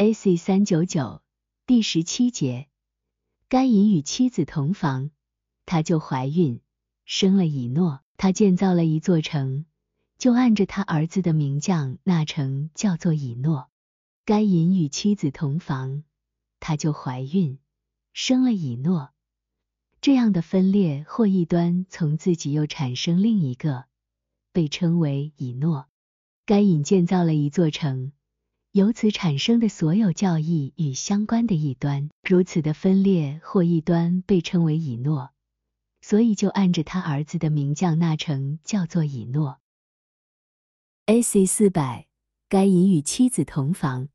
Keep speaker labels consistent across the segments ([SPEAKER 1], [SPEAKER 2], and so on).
[SPEAKER 1] A.C. 三九九第十七节，该隐与妻子同房，他就怀孕，生了以诺。他建造了一座城，就按着他儿子的名将那城叫做以诺。该隐与妻子同房，他就怀孕，生了以诺。这样的分裂或异端，从自己又产生另一个，被称为以诺。该隐建造了一座城。由此产生的所有教义与相关的异端，如此的分裂或异端被称为以诺，所以就按着他儿子的名将那城叫做以诺。A.C. 四百，该隐与妻子同房，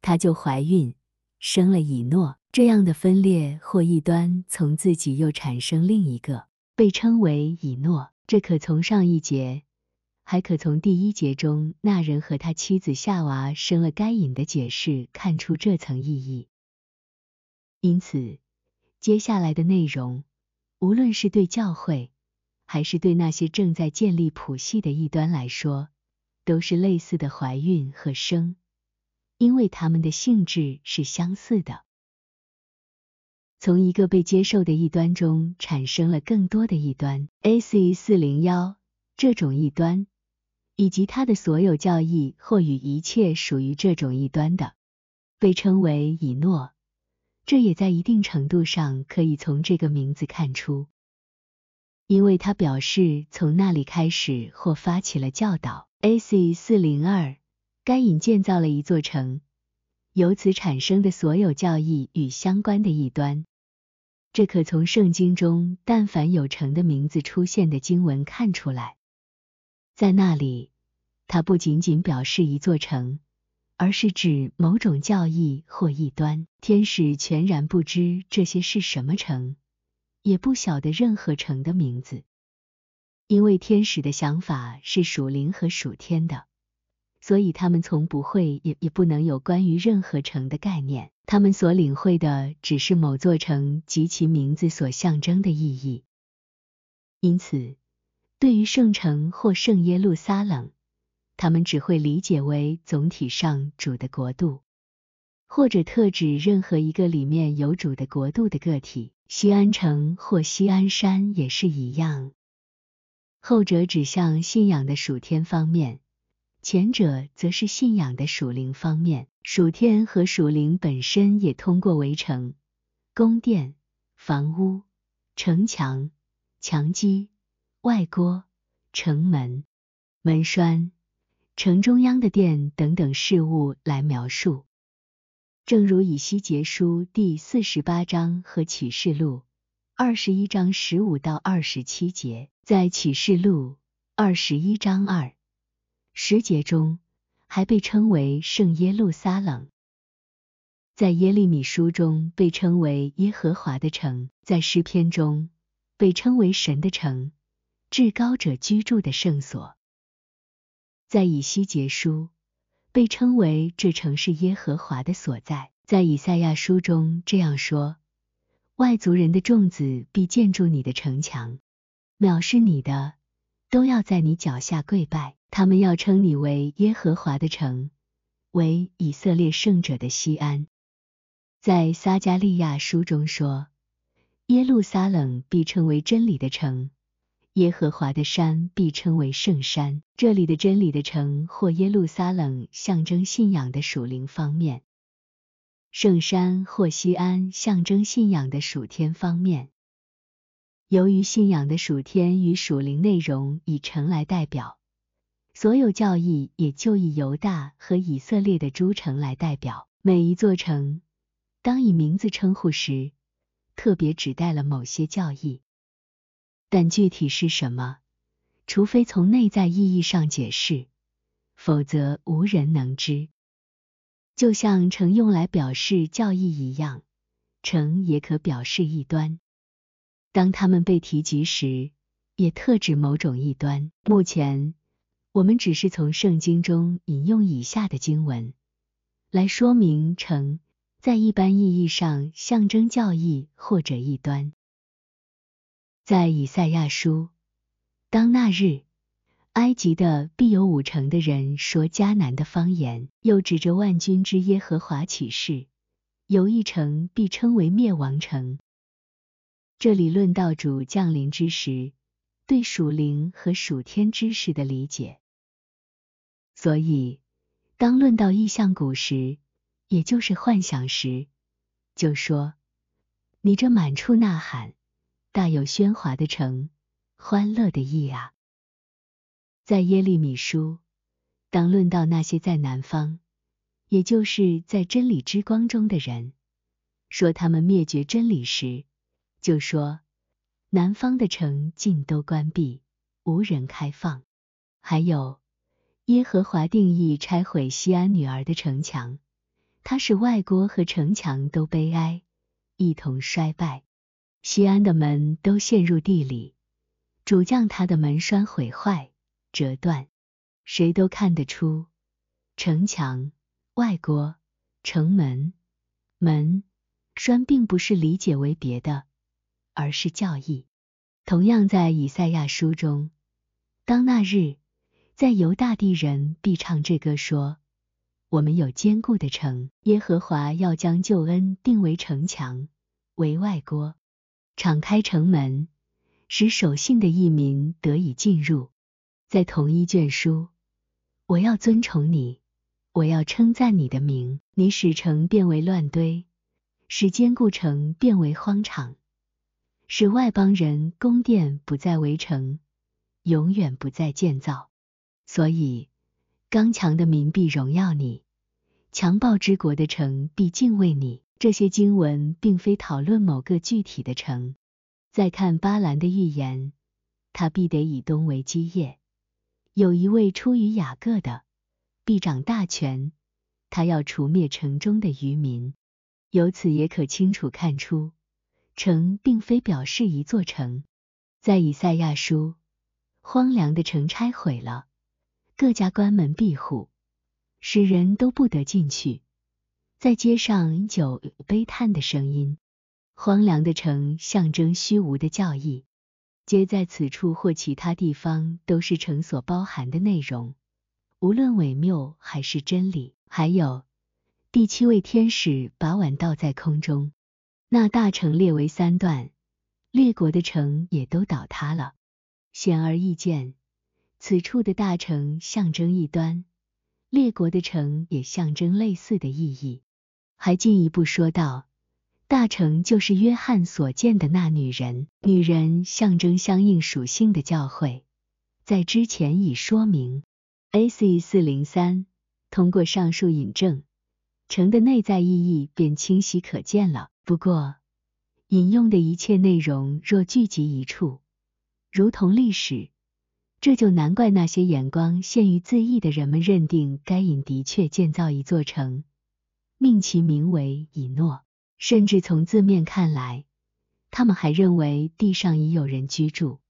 [SPEAKER 1] 他就怀孕，生了以诺。这样的分裂或异端从自己又产生另一个，被称为以诺。这可从上一节。还可从第一节中那人和他妻子夏娃生了该隐的解释看出这层意义。因此，接下来的内容，无论是对教会，还是对那些正在建立谱系的异端来说，都是类似的怀孕和生，因为它们的性质是相似的。从一个被接受的异端中产生了更多的异端。A.C. 四零幺这种异端。以及他的所有教义或与一切属于这种异端的，被称为以诺。这也在一定程度上可以从这个名字看出，因为他表示从那里开始或发起了教导。A.C. 四零二，该隐建造了一座城，由此产生的所有教义与相关的异端，这可从圣经中但凡有城的名字出现的经文看出来，在那里。它不仅仅表示一座城，而是指某种教义或异端。天使全然不知这些是什么城，也不晓得任何城的名字，因为天使的想法是属灵和属天的，所以他们从不会也也不能有关于任何城的概念。他们所领会的只是某座城及其名字所象征的意义。因此，对于圣城或圣耶路撒冷，他们只会理解为总体上主的国度，或者特指任何一个里面有主的国度的个体。西安城或西安山也是一样，后者指向信仰的属天方面，前者则是信仰的属灵方面。属天和属灵本身也通过围城、宫殿、房屋、城墙、墙基、外郭、城门、门栓。城中央的殿等等事物来描述，正如以西结书第四十八章和启示录二十一章十五到二十七节，在启示录二十一章二十节中还被称为圣耶路撒冷，在耶利米书中被称为耶和华的城，在诗篇中被称为神的城，至高者居住的圣所。在以西结书被称为这城是耶和华的所在，在以赛亚书中这样说：外族人的众子必建筑你的城墙，藐视你的都要在你脚下跪拜，他们要称你为耶和华的城，为以色列圣者的西安。在撒加利亚书中说：耶路撒冷必称为真理的城。耶和华的山必称为圣山。这里的真理的城或耶路撒冷象征信仰的属灵方面，圣山或西安象征信仰的属天方面。由于信仰的属天与属灵内容以城来代表，所有教义也就以犹大和以色列的诸城来代表。每一座城当以名字称呼时，特别指代了某些教义。但具体是什么，除非从内在意义上解释，否则无人能知。就像城用来表示教义一样，城也可表示异端。当它们被提及时，也特指某种异端。目前，我们只是从圣经中引用以下的经文，来说明城在一般意义上象征教义或者异端。在以赛亚书，当那日，埃及的必有五成的人说迦南的方言，又指着万军之耶和华起誓，有一城必称为灭亡城。这里论道主降临之时，对属灵和属天知识的理解。所以，当论到异象谷时，也就是幻想时，就说：“你这满处呐喊、大有喧哗的城，欢乐的意啊！”在耶利米书，当论到那些在南方，也就是在真理之光中的人，说他们灭绝真理时，就说南方的城尽都关闭，无人开放。还有。耶和华定义拆毁西安女儿的城墙，他使外国和城墙都悲哀，一同衰败。西安的门都陷入地里，主将他的门栓毁坏、折断。谁都看得出，城墙、外郭、城门、门栓并不是理解为别的，而是教义。同样在以赛亚书中，当那日。在犹大地人必唱这歌说：“我们有坚固的城，耶和华要将救恩定为城墙，为外郭，敞开城门，使守信的义民得以进入。”在同一卷书，我要尊崇你，我要称赞你的名。你使城变为乱堆，使坚固城变为荒场，使外邦人宫殿不再围城，永远不再建造。所以，刚强的民必荣耀你，强暴之国的城必敬畏你。这些经文并非讨论某个具体的城。再看巴兰的预言，他必得以东为基业。有一位出于雅各的，必掌大权，他要除灭城中的渔民。由此也可清楚看出，城并非表示一座城。在以赛亚书，荒凉的城拆毁了。各家关门闭户，使人都不得进去。在街上有悲叹的声音。荒凉的城象征虚无的教义，皆在此处或其他地方都是城所包含的内容，无论伪谬还是真理。还有第七位天使把碗倒在空中，那大城列为三段，列国的城也都倒塌了。显而易见。此处的大城象征异端，列国的城也象征类似的意义。还进一步说道，大城就是约翰所见的那女人，女人象征相应属性的教会，在之前已说明。A.C. 四零三通过上述引证，城的内在意义便清晰可见了。不过，引用的一切内容若聚集一处，如同历史。这就难怪那些眼光限于自意的人们认定该隐的确建造一座城，命其名为以诺。甚至从字面看来，他们还认为地上已有人居住，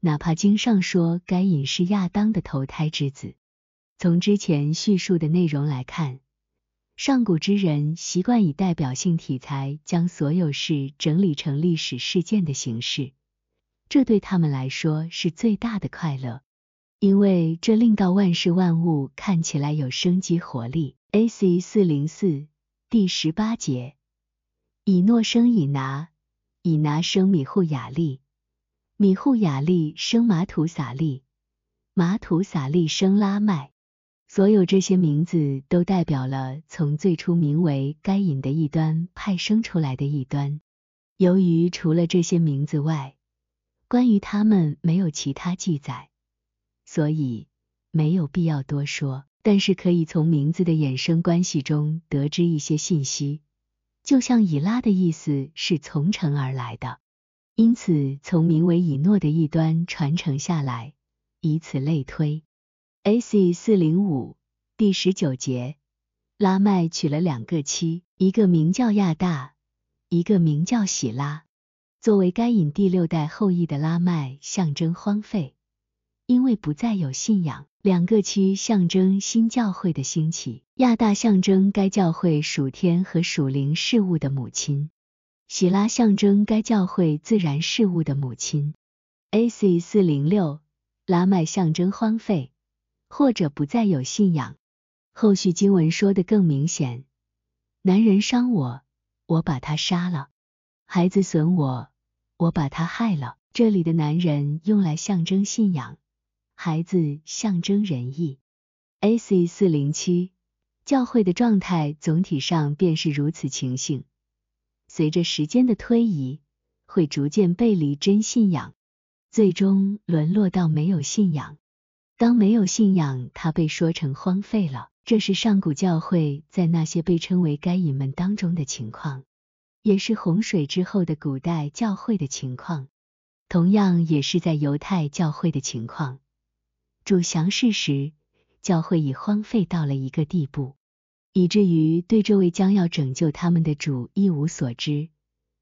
[SPEAKER 1] 哪怕经上说该隐是亚当的投胎之子。从之前叙述的内容来看，上古之人习惯以代表性题材将所有事整理成历史事件的形式。这对他们来说是最大的快乐，因为这令到万事万物看起来有生机活力。A.C. 四零四第十八节，以诺生以拿，以拿生米户雅利，米户雅利生马土撒利，马土撒利生拉麦。所有这些名字都代表了从最初名为该隐的一端派生出来的一端。由于除了这些名字外，关于他们没有其他记载，所以没有必要多说。但是可以从名字的衍生关系中得知一些信息，就像以拉的意思是从城而来的，因此从名为以诺的一端传承下来，以此类推。A.C. 四零五第十九节，拉麦娶了两个妻，一个名叫亚大，一个名叫喜拉。作为该隐第六代后裔的拉麦，象征荒废，因为不再有信仰。两个区象征新教会的兴起。亚大象征该教会属天和属灵事物的母亲，喜拉象征该教会自然事物的母亲。A.C. 四零六拉麦象征荒废，或者不再有信仰。后续经文说的更明显：男人伤我，我把他杀了；孩子损我，我把他害了。这里的男人用来象征信仰，孩子象征仁义。A.C. 四零七，教会的状态总体上便是如此情形。随着时间的推移，会逐渐背离真信仰，最终沦落到没有信仰。当没有信仰，它被说成荒废了。这是上古教会在那些被称为该隐们当中的情况，也是洪水之后的古代教会的情况，同样也是在犹太教会的情况。主降世时，教会已荒废到了一个地步。以至于对这位将要拯救他们的主一无所知，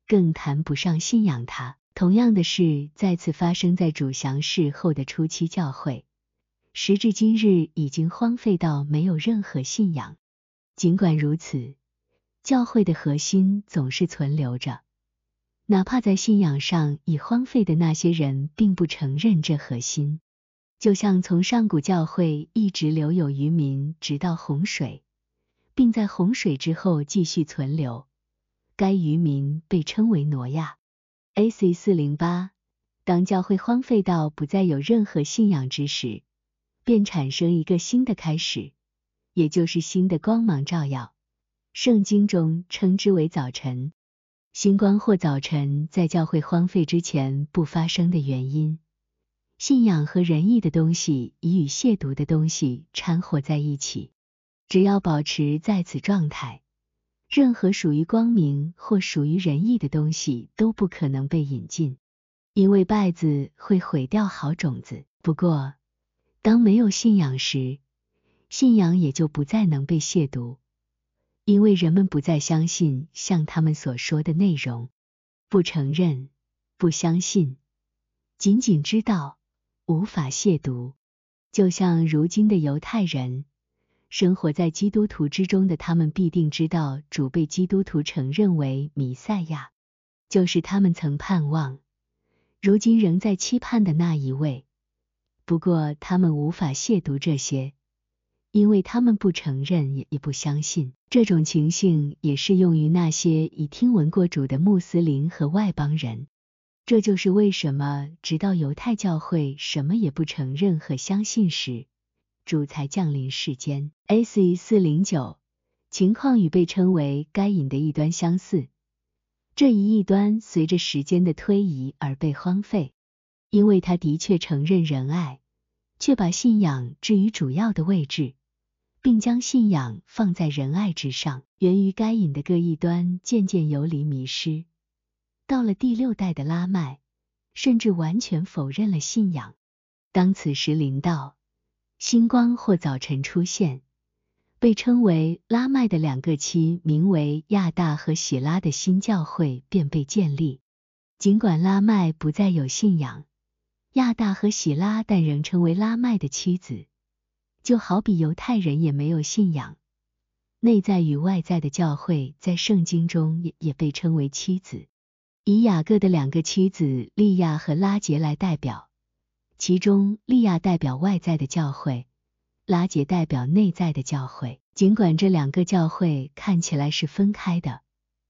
[SPEAKER 1] 更谈不上信仰他。同样的事再次发生在主降世后的初期教会，时至今日已经荒废到没有任何信仰。尽管如此，教会的核心总是存留着，哪怕在信仰上已荒废的那些人并不承认这核心。就像从上古教会一直留有渔民，直到洪水。并在洪水之后继续存留。该渔民被称为挪亚。A.C. 四零八，当教会荒废到不再有任何信仰之时，便产生一个新的开始，也就是新的光芒照耀。圣经中称之为早晨。星光或早晨在教会荒废之前不发生的原因，信仰和仁义的东西已与亵渎的东西掺和在一起。只要保持在此状态，任何属于光明或属于仁义的东西都不可能被引进，因为败子会毁掉好种子。不过，当没有信仰时，信仰也就不再能被亵渎，因为人们不再相信像他们所说的内容，不承认，不相信，仅仅知道，无法亵渎。就像如今的犹太人。生活在基督徒之中的他们必定知道，主被基督徒承认为弥赛亚，就是他们曾盼望，如今仍在期盼的那一位。不过，他们无法亵渎这些，因为他们不承认，也也不相信。这种情形也适用于那些已听闻过主的穆斯林和外邦人。这就是为什么，直到犹太教会什么也不承认和相信时。主才降临世间。A.C. 四零九情况与被称为该隐的异端相似，这一异端随着时间的推移而被荒废，因为他的确承认仁爱，却把信仰置于主要的位置，并将信仰放在仁爱之上。源于该隐的各异端渐渐游离迷失，到了第六代的拉麦，甚至完全否认了信仰。当此时临到。星光或早晨出现，被称为拉麦的两个期，名为亚大和喜拉的新教会便被建立。尽管拉麦不再有信仰，亚大和喜拉但仍称为拉麦的妻子，就好比犹太人也没有信仰。内在与外在的教会在圣经中也也被称为妻子，以雅各的两个妻子利亚和拉杰来代表。其中，利亚代表外在的教会，拉杰代表内在的教会。尽管这两个教会看起来是分开的，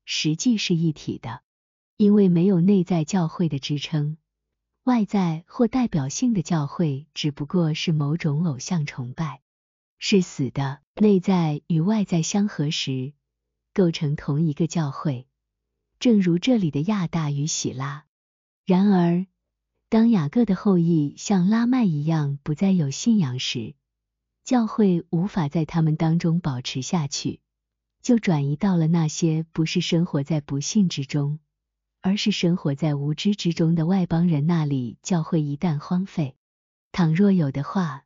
[SPEAKER 1] 实际是一体的，因为没有内在教会的支撑，外在或代表性的教会只不过是某种偶像崇拜，是死的。内在与外在相合时，构成同一个教会，正如这里的亚大与喜拉。然而，当雅各的后裔像拉麦一样不再有信仰时，教会无法在他们当中保持下去，就转移到了那些不是生活在不幸之中，而是生活在无知之中的外邦人那里。教会一旦荒废，倘若有的话，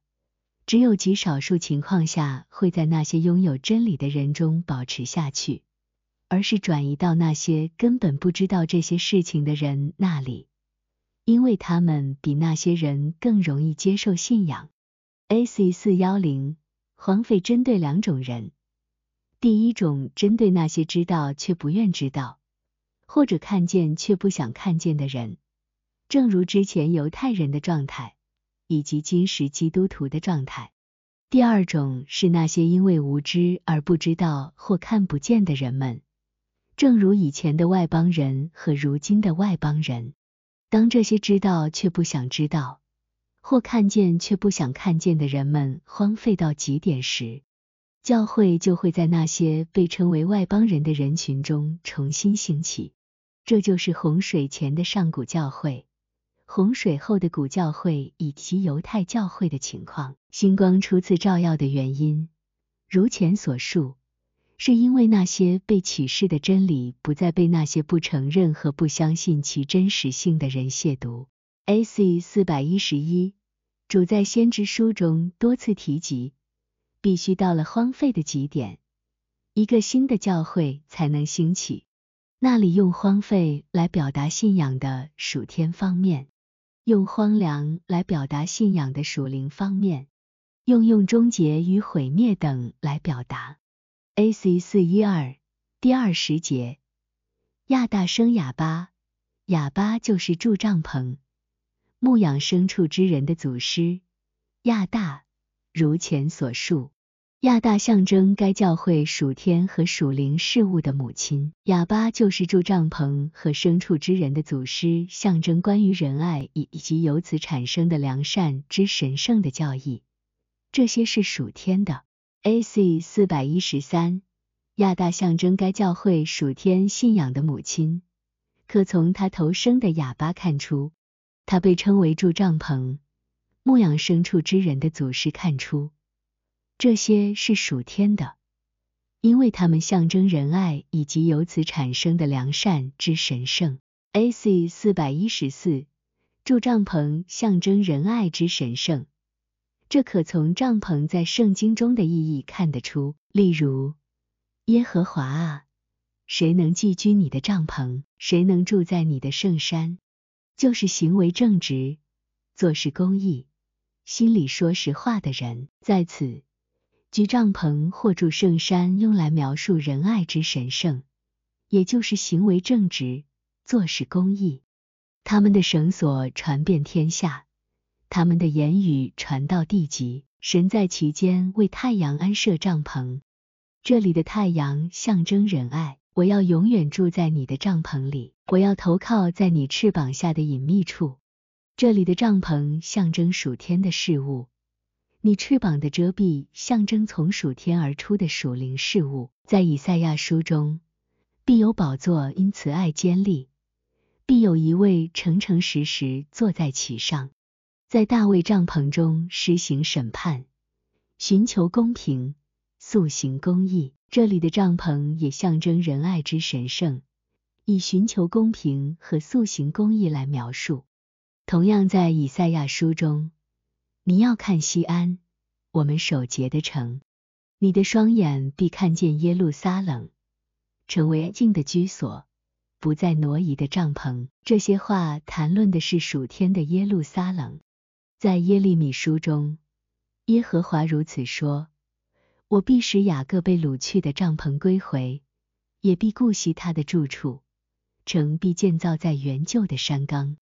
[SPEAKER 1] 只有极少数情况下会在那些拥有真理的人中保持下去，而是转移到那些根本不知道这些事情的人那里。因为他们比那些人更容易接受信仰。A.C. 四幺零荒废针对两种人，第一种针对那些知道却不愿知道，或者看见却不想看见的人，正如之前犹太人的状态。以及今时基督徒的状态。第二种是那些因为无知而不知道或看不见的人们，正如以前的外邦人和如今的外邦人。当这些知道却不想知道，或看见却不想看见的人们荒废到极点时，教会就会在那些被称为外邦人的人群中重新兴起。这就是洪水前的上古教会、洪水后的古教会以及犹太教会的情况。星光初次照耀的原因，如前所述。是因为那些被启示的真理不再被那些不承认和不相信其真实性的人亵渎。A.C. 四百一十一，主在先知书中多次提及，必须到了荒废的极点，一个新的教会才能兴起。那里用荒废来表达信仰的属天方面，用荒凉来表达信仰的属灵方面，用用终结与毁灭等来表达。A.C. 四一二第二十节，亚大生哑巴，哑巴就是住帐篷、牧养牲畜之人的祖师。亚大，如前所述，亚大象征该教会属天和属灵事物的母亲。哑巴就是住帐篷和牲畜之人的祖师，象征关于仁爱以以及由此产生的良善之神圣的教义。这些是属天的。A.C. 四百一十三，亚大象征该教会属天信仰的母亲，可从他头生的哑巴看出，他被称为住帐篷、牧养牲畜之人的祖师看出，这些是属天的，因为他们象征仁爱以及由此产生的良善之神圣。A.C. 四百一十四，住帐篷象征仁爱之神圣。这可从帐篷在圣经中的意义看得出。例如，耶和华啊，谁能寄居你的帐篷？谁能住在你的圣山？就是行为正直、做事公义、心里说实话的人。在此，居帐篷或住圣山，用来描述仁爱之神圣，也就是行为正直、做事公义。他们的绳索传遍天下。他们的言语传到地极，神在其间为太阳安设帐篷。这里的太阳象征仁爱。我要永远住在你的帐篷里，我要投靠在你翅膀下的隐秘处。这里的帐篷象征属天的事物，你翅膀的遮蔽象征从属天而出的属灵事物。在以赛亚书中，必有宝座因慈爱坚立，必有一位诚诚实实坐在其上。在大卫帐篷中施行审判，寻求公平，塑行公义。这里的帐篷也象征仁爱之神圣，以寻求公平和塑行公义来描述。同样在以赛亚书中，你要看西安，我们守节的城，你的双眼必看见耶路撒冷，成为静的居所，不再挪移的帐篷。这些话谈论的是属天的耶路撒冷。在耶利米书中，耶和华如此说：“我必使雅各被掳去的帐篷归回，也必顾惜他的住处，城必建造在原旧的山冈。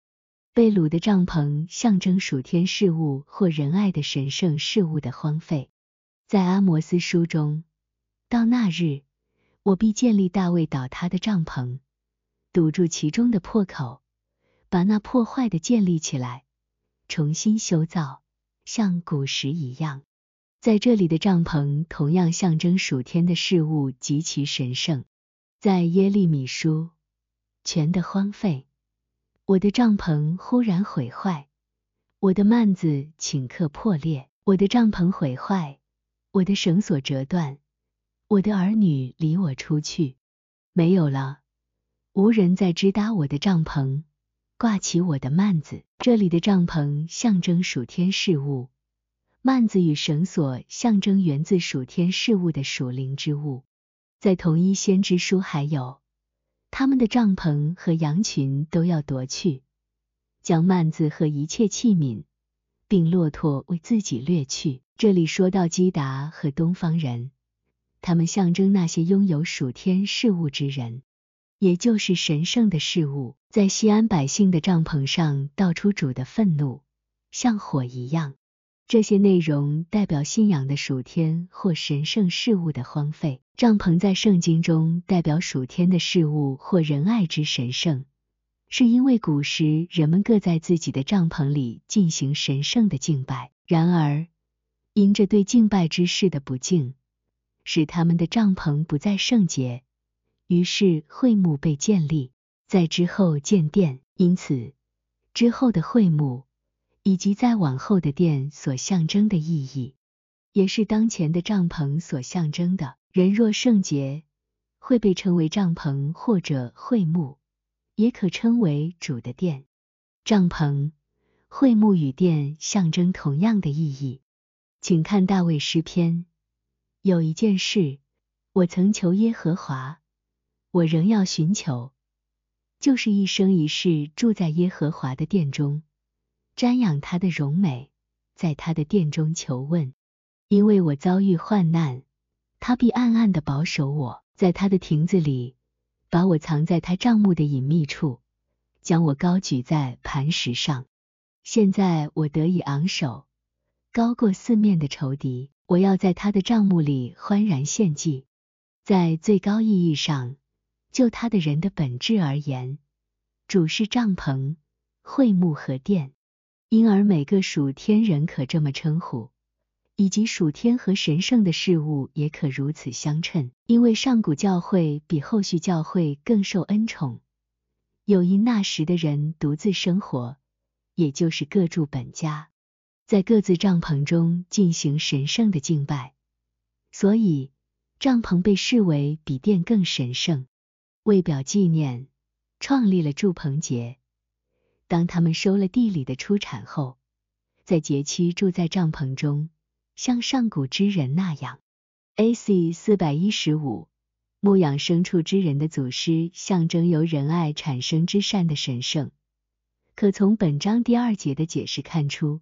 [SPEAKER 1] 被掳的帐篷象征属天事物或仁爱的神圣事物的荒废。”在阿摩斯书中，到那日，我必建立大卫倒塌的帐篷，堵住其中的破口，把那破坏的建立起来。重新修造，像古时一样。在这里的帐篷同样象征属天的事物极其神圣。在耶利米书，全的荒废，我的帐篷忽然毁坏，我的幔子顷刻破裂，我的帐篷毁坏，我的绳索折断，我的儿女离我出去，没有了，无人再支搭我的帐篷。挂起我的幔子，这里的帐篷象征属天事物，幔子与绳索象征源自属天事物的属灵之物。在同一先知书还有，他们的帐篷和羊群都要夺去，将幔子和一切器皿，并骆驼为自己掠去。这里说到基达和东方人，他们象征那些拥有属天事物之人。也就是神圣的事物，在西安百姓的帐篷上倒出主的愤怒，像火一样。这些内容代表信仰的属天或神圣事物的荒废。帐篷在圣经中代表属天的事物或仁爱之神圣，是因为古时人们各在自己的帐篷里进行神圣的敬拜。然而，因着对敬拜之事的不敬，使他们的帐篷不再圣洁，于是会幕被建立，在之后建殿。因此，之后的会幕。以及在往后的殿所象征的意义，也是当前的帐篷所象征的。人若圣洁，会被称为帐篷或者会幕，也可称为主的殿。帐篷、会幕与殿象征同样的意义。请看大卫诗篇：有一件事，我曾求耶和华，我仍要寻求，就是一生一世住在耶和华的殿中。瞻仰他的荣美，在他的殿中求问，因为我遭遇患难，他必暗暗的保守我，在他的亭子里，把我藏在他帐幕的隐秘处，将我高举在磐石上。现在我得以昂首，高过四面的仇敌。我要在他的帐幕里欢然献祭。在最高意义上，就他的人的本质而言，主是帐篷、会幕和殿。因而，每个属天人可这么称呼，以及属天和神圣的事物也可如此相称。因为上古教会比后续教会更受恩宠，有因那时的人独自生活，也就是各住本家，在各自帐篷中进行神圣的敬拜，所以帐篷被视为比殿更神圣。为表纪念，创立了祝棚节。当他们收了地里的出产后，在节期住在帐篷中，像上古之人那样。A.C. 四百一十五，牧养牲畜之人的祖师，象征由仁爱产生之善的神圣。可从本章第二节的解释看出，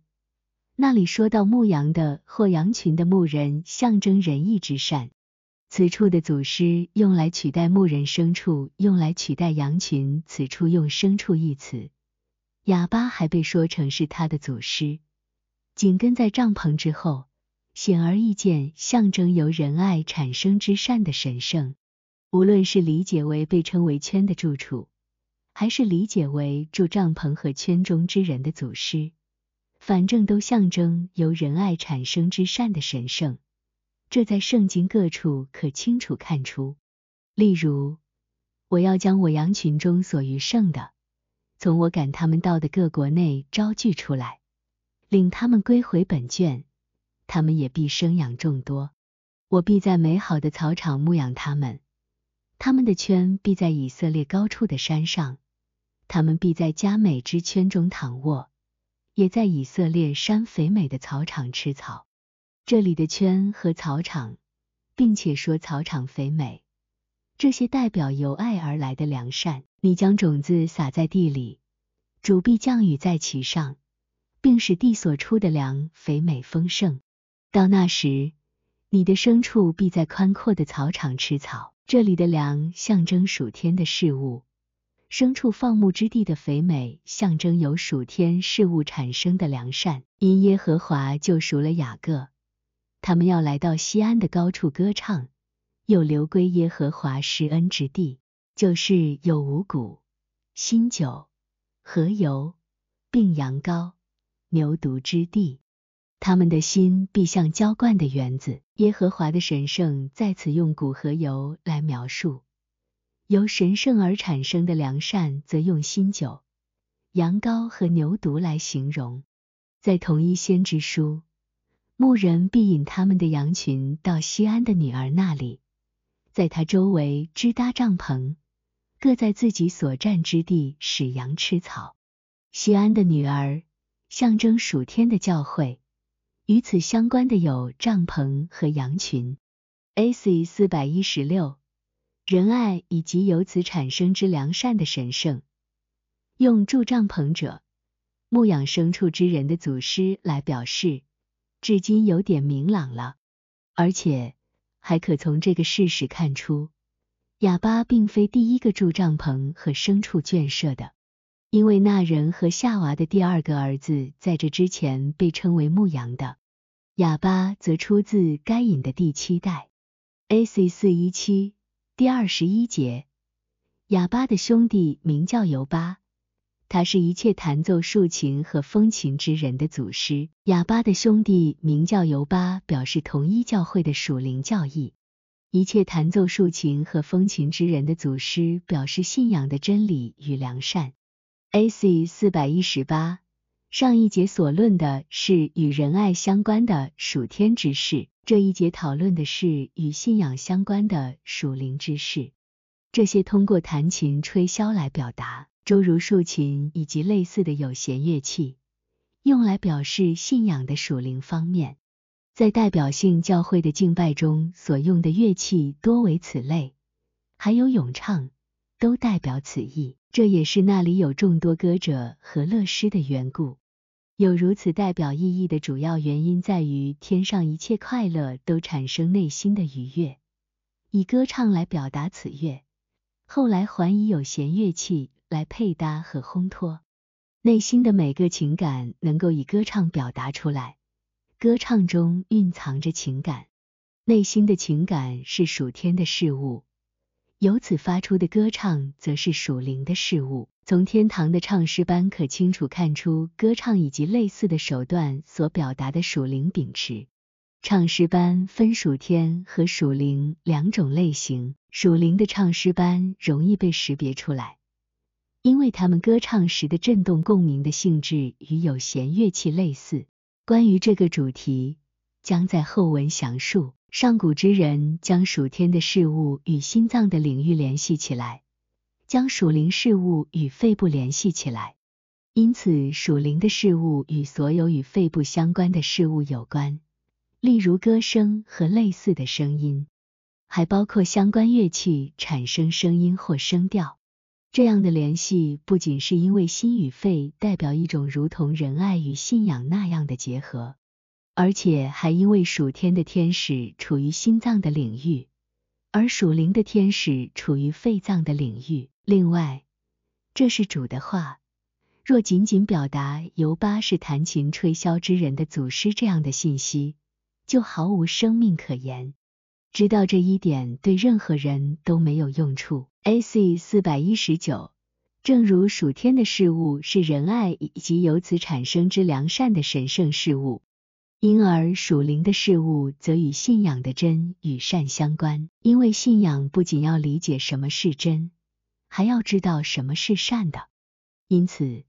[SPEAKER 1] 那里说到牧羊的或羊群的牧人，象征仁义之善。此处的祖师用来取代牧人牲畜，用来取代羊群。此处用牲畜一词。哑巴还被说成是他的祖师，紧跟在帐篷之后，显而易见，象征由仁爱产生之善的神圣。无论是理解为被称为圈的住处，还是理解为住帐篷和圈中之人的祖师，反正都象征由仁爱产生之善的神圣。这在圣经各处可清楚看出。例如，我要将我羊群中所余剩的。从我赶他们到的各国内招聚出来，领他们归回本卷，他们也必生养众多。我必在美好的草场牧养他们，他们的圈必在以色列高处的山上，他们必在佳美之圈中躺卧，也在以色列山肥美的草场吃草。这里的圈和草场，并且说草场肥美。这些代表由爱而来的良善。你将种子撒在地里，主必降雨在其上，并使地所出的粮肥美丰盛。到那时，你的牲畜必在宽阔的草场吃草。这里的粮象征属天的事物，牲畜放牧之地的肥美象征由属天事物产生的良善。因耶和华救赎了雅各，他们要来到西安的高处歌唱。又流归耶和华施恩之地，就是有五谷、新酒和油，并羊羔、牛犊之地。他们的心必像浇灌的园子。耶和华的神圣在此用谷和油来描述，由神圣而产生的良善，则用新酒、羊羔和牛犊来形容。在同一先知书，牧人必引他们的羊群到西安的女儿那里。在他周围支搭帐篷，各在自己所占之地使羊吃草。西安的女儿象征属天的教会，与此相关的有帐篷和羊群。A.C. 四百一十六，仁爱以及由此产生之良善的神圣，用住帐篷者、牧养牲畜之人的祖师来表示，至今有点明朗了，而且。还可从这个事实看出，哑巴并非第一个住帐篷和牲畜圈舍的。因为那人和夏娃的第二个儿子在这之前被称为牧羊的。哑巴则出自该隐的第七代。A.C. 四一七第二十一节，哑巴的兄弟名叫尤巴，他是一切弹奏竖琴和风琴之人的祖师。哑巴的兄弟名叫尤巴，表示同一教会的属灵教义。一切弹奏竖琴和风琴之人的祖师，表示信仰的真理与良善。A.C. 四百一十八，上一节所论的是与仁爱相关的属天之事，这一节讨论的是与信仰相关的属灵之事。这些通过弹琴、吹箫来表达，诸如竖琴以及类似的有弦乐器，用来表示信仰的属灵方面。在代表性教会的敬拜中所用的乐器多为此类，还有咏唱，都代表此意。这也是那里有众多歌者和乐师的缘故。有如此代表意义的主要原因在于，天上一切快乐都产生内心的愉悦，以歌唱来表达此乐。后来还以有弦乐器来配搭和烘托内心的每个情感，能够以歌唱表达出来。歌唱中蕴藏着情感，内心的情感是属天的事物。由此发出的歌唱，则是属灵的事物。从天堂的唱诗班可清楚看出，歌唱以及类似的手段所表达的属灵秉持。唱诗班分属天和属灵两种类型。属灵的唱诗班容易被识别出来，因为他们歌唱时的震动共鸣的性质与有弦乐器类似。关于这个主题，将在后文详述。上古之人将属天的事物与心脏的领域联系起来，将属灵事物与肺部联系起来，因此属灵的事物与所有与肺部相关的事物有关，例如歌声和类似的声音，还包括相关乐器产生声音或声调。这样的联系不仅是因为心与肺代表一种如同仁爱与信仰那样的结合。而且还因为属天的天使处于心脏的领域，而属灵的天使处于肺脏的领域。另外，这是主的话。若仅仅表达尤巴是弹琴吹箫之人的祖师这样的信息，就毫无生命可言。知道这一点对任何人都没有用处。A.C. 四百一十九，正如属天的事物是仁爱以及由此产生之良善的神圣事物。因而属灵的事物则与信仰的真与善相关，因为信仰不仅要理解什么是真，还要知道什么是善的。因此，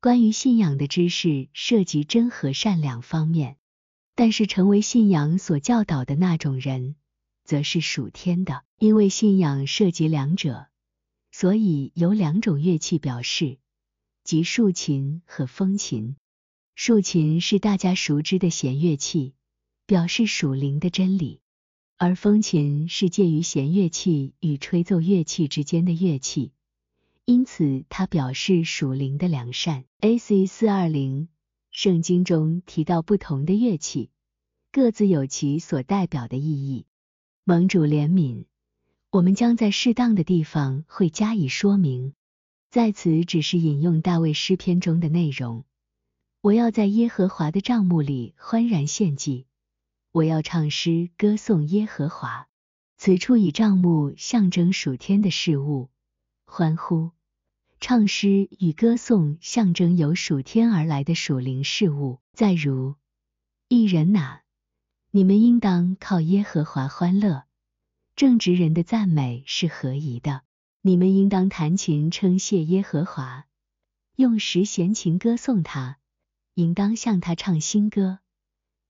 [SPEAKER 1] 关于信仰的知识涉及真和善两方面。但是，成为信仰所教导的那种人，则是属天的。因为信仰涉及两者，所以有两种乐器表示，即竖琴和风琴。竖琴是大家熟知的弦乐器，表示属灵的真理；而风琴是介于弦乐器与吹奏乐器之间的乐器，因此它表示属灵的良善。A.C. 四二零，圣经中提到不同的乐器，各自有其所代表的意义。盟主怜悯，我们将在适当的地方会加以说明，在此只是引用大卫诗篇中的内容。我要在耶和华的帐幕里欢然献祭，我要唱诗歌颂耶和华。此处以帐幕象征属天的事物，欢呼、唱诗与歌颂象征由属天而来的属灵事物。再如，一人哪，你们应当靠耶和华欢乐，正直人的赞美是合宜的。你们应当弹琴称谢耶和华，用十弦琴歌颂他。应当向他唱新歌，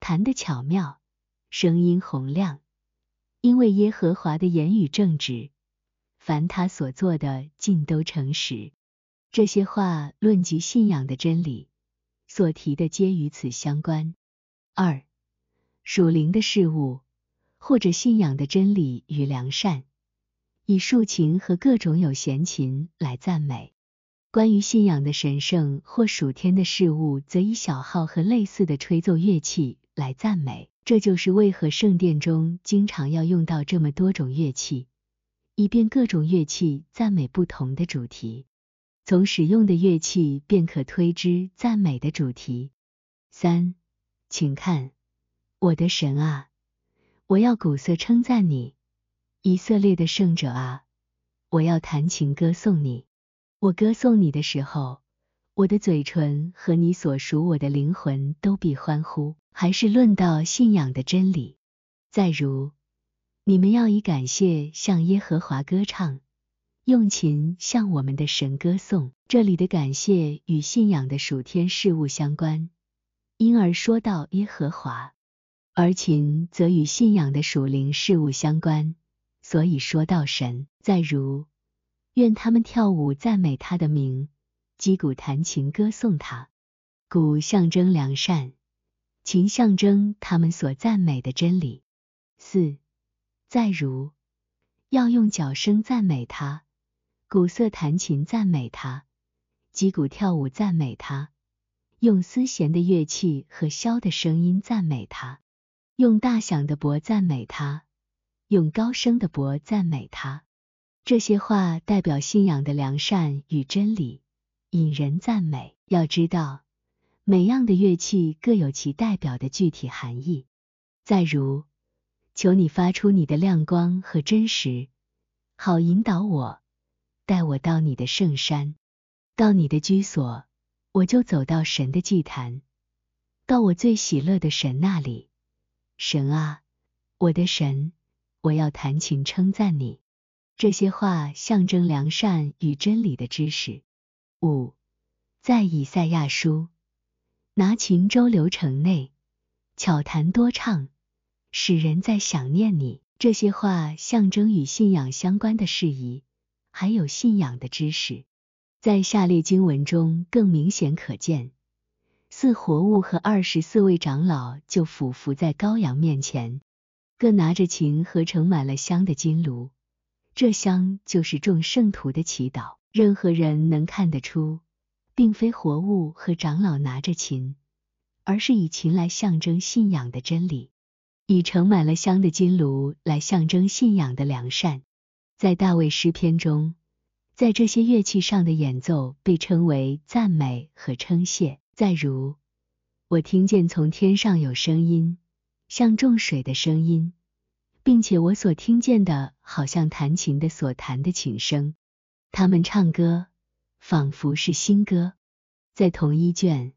[SPEAKER 1] 弹得巧妙，声音洪亮，因为耶和华的言语正直，凡他所做的尽都诚实。这些话论及信仰的真理，所提的皆与此相关。二属灵的事物，或者信仰的真理与良善，以竖琴和各种有弦琴来赞美。关于信仰的神圣或属天的事物，则以小号和类似的吹奏乐器来赞美。这就是为何圣殿中经常要用到这么多种乐器，以便各种乐器赞美不同的主题。从使用的乐器便可推知赞美的主题。三，请看，我的神啊，我要鼓瑟称赞你，以色列的圣者啊，我要弹琴歌颂你。我歌颂你的时候，我的嘴唇和你所属我的灵魂都必欢呼。还是论到信仰的真理。再如，你们要以感谢向耶和华歌唱，用琴向我们的神歌颂。这里的感谢与信仰的属天事物相关，因而说到耶和华；而琴则与信仰的属灵事物相关，所以说到神。再如，愿他们跳舞赞美他的名，击鼓弹琴歌颂他。鼓象征良善。琴象征他们所赞美的真理。四，再如，要用脚声赞美他，鼓瑟弹琴赞美他，击鼓跳舞赞美他，用丝弦的乐器和箫的声音赞美他，用大响的钹赞美他，用高声的钹赞美他。这些话代表信仰的良善与真理，引人赞美。要知道。每样的乐器各有其代表的具体含义。再如，求你发出你的亮光和真实，好引导我，带我到你的圣山，到你的居所，我就走到神的祭坛，到我最喜乐的神那里。神啊，我的神，我要弹琴称赞你。这些话象征良善与真理的知识。五，在以赛亚书。拿琴周流城内，巧弹多唱，使人在想念你。这些话象征与信仰相关的事宜，还有信仰的知识，在下列经文中更明显可见。四活物和二十四位长老就俯伏在羔羊面前，各拿着琴和盛满了香的金炉，这香就是众圣徒的祈祷。任何人能看得出。并非活物和长老拿着琴，而是以琴来象征信仰的真理，以盛满了香的金炉来象征信仰的良善。在大卫诗篇中，在这些乐器上的演奏被称为赞美和称谢。再如，我听见从天上有声音，像众水的声音，并且我所听见的好像弹琴的所弹的琴声，他们唱歌。仿佛是新歌，在同一卷，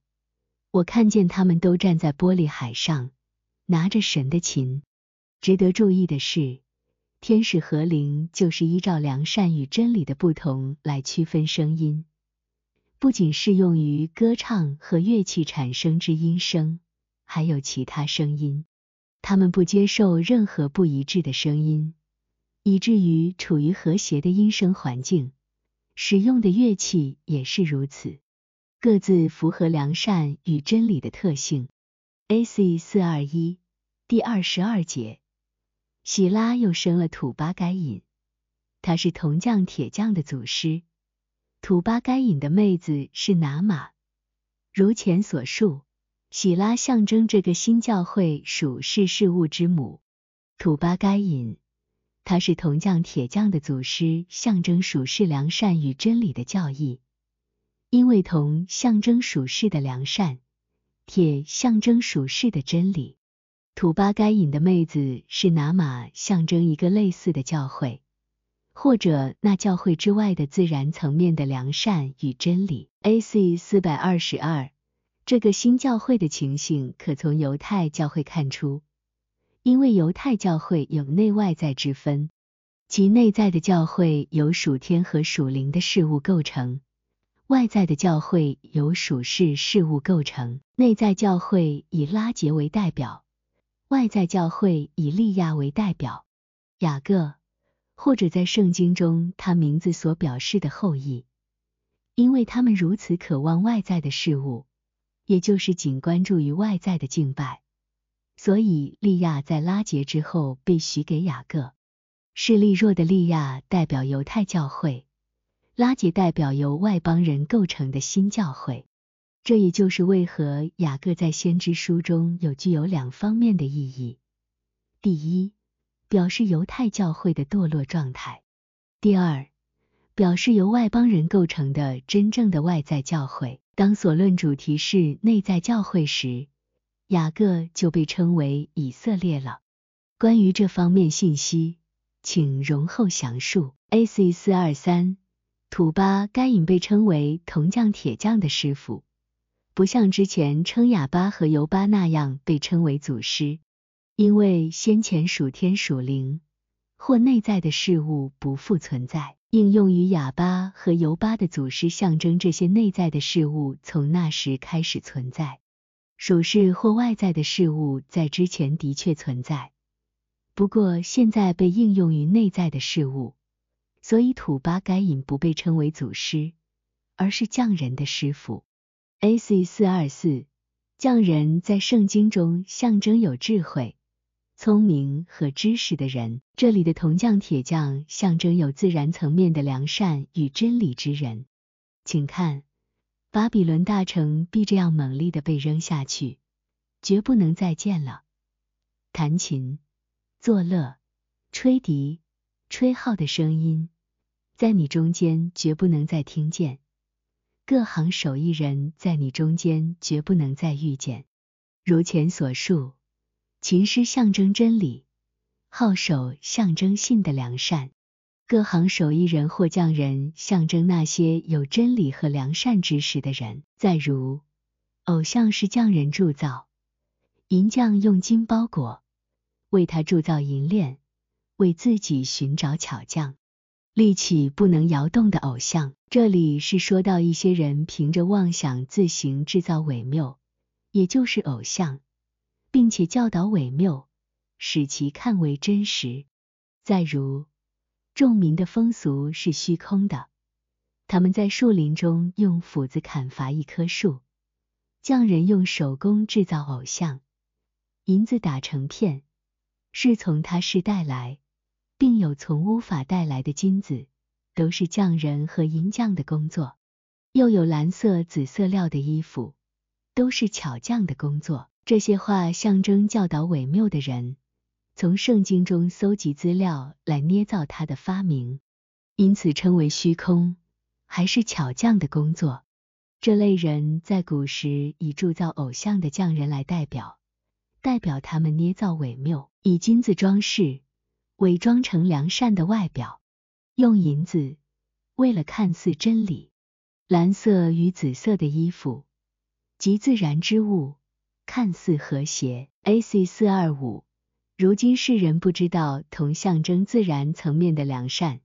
[SPEAKER 1] 我看见他们都站在玻璃海上，拿着神的琴。值得注意的是，天使和灵就是依照良善与真理的不同来区分声音，不仅适用于歌唱和乐器产生之音声，还有其他声音。他们不接受任何不一致的声音，以至于处于和谐的音声环境。使用的乐器也是如此，各自符合良善与真理的特性。A.C. 四二一第二十二节，喜拉又生了土巴该隐，他是铜匠铁匠的祖师。土巴该隐的妹子是拿玛。如前所述，喜拉象征这个新教会属世事物之母。土巴该隐。他是铜匠、铁匠的祖师，象征属世良善与真理的教义。因为铜象征属世的良善，铁象征属世的真理。土巴该隐的妹子是拿玛，象征一个类似的教会，或者那教会之外的自然层面的良善与真理。A.C. 四百二十二，这个新教会的情形可从犹太教会看出。因为犹太教会有内外在之分，其内在的教会由属天和属灵的事物构成，外在的教会由属世事物构成。内在教会以拉结为代表，外在教会以利亚为代表。雅各，或者在圣经中他名字所表示的后裔，因为他们如此渴望外在的事物，也就是仅关注于外在的敬拜。所以，利亚在拉结之后被许给雅各。势力弱的利亚代表犹太教会，拉结代表由外邦人构成的新教会。这也就是为何雅各在先知书中有具有两方面的意义：第一，表示犹太教会的堕落状态；第二，表示由外邦人构成的真正的外在教会。当所论主题是内在教会时，雅各就被称为以色列了。关于这方面信息，请容后详述。A.C. 四二三，土巴该隐被称为铜匠铁匠的师傅，不像之前称哑巴和尤巴那样被称为祖师，因为先前属天属灵或内在的事物不复存在。应用于哑巴和尤巴的祖师，象征这些内在的事物从那时开始存在。属世或外在的事物在之前的确存在，不过现在被应用于内在的事物，所以土巴该隐不被称为祖师，而是匠人的师傅。A.C. 四二四，匠人在圣经中象征有智慧。聪明和知识的人，这里的铜匠、铁匠象征有自然层面的良善与真理之人。请看，巴比伦大城必这样猛烈的被扔下去，绝不能再见了。弹琴、作乐、吹笛、吹号的声音，在你中间绝不能再听见。各行手艺人，在你中间绝不能再遇见。如前所述。琴师象征真理，号手象征信的良善，各行手艺人或匠人象征那些有真理和良善知识的人。再如，偶像是匠人铸造，银匠用金包裹，为他铸造银链，为自己寻找巧匠，立起不能摇动的偶像。这里是说到一些人凭着妄想自行制造伪谬，也就是偶像。并且教导伪谬，使其看为真实。再如，众民的风俗是虚空的，他们在树林中用斧子砍伐一棵树，匠人用手工制造偶像，银子打成片，是从他世带来，并有从乌法带来的金子，都是匠人和银匠的工作。又有蓝色、紫色料的衣服，都是巧匠的工作。这些话象征教导伪谬的人从圣经中搜集资料来捏造他的发明，因此称为虚空，还是巧匠的工作。这类人在古时以铸造偶像的匠人来代表，代表他们捏造伪谬，以金子装饰，伪装成良善的外表，用银子为了看似真理。蓝色与紫色的衣服，即自然之物。看似和谐。A.C. 四二五，如今世人不知道铜象征自然层面的良善，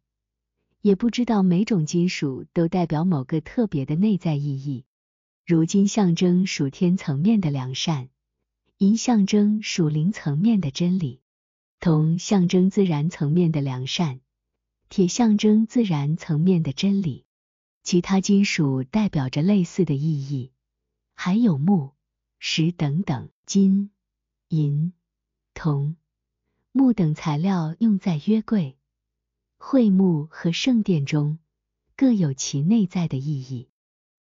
[SPEAKER 1] 也不知道每种金属都代表某个特别的内在意义。如今象征属天层面的良善，银象征属灵层面的真理，铜象征自然层面的良善，铁象征自然层面的真理。其他金属代表着类似的意义，还有木。石等等，金、银、铜、木等材料用在约柜、会幕和圣殿中，各有其内在的意义。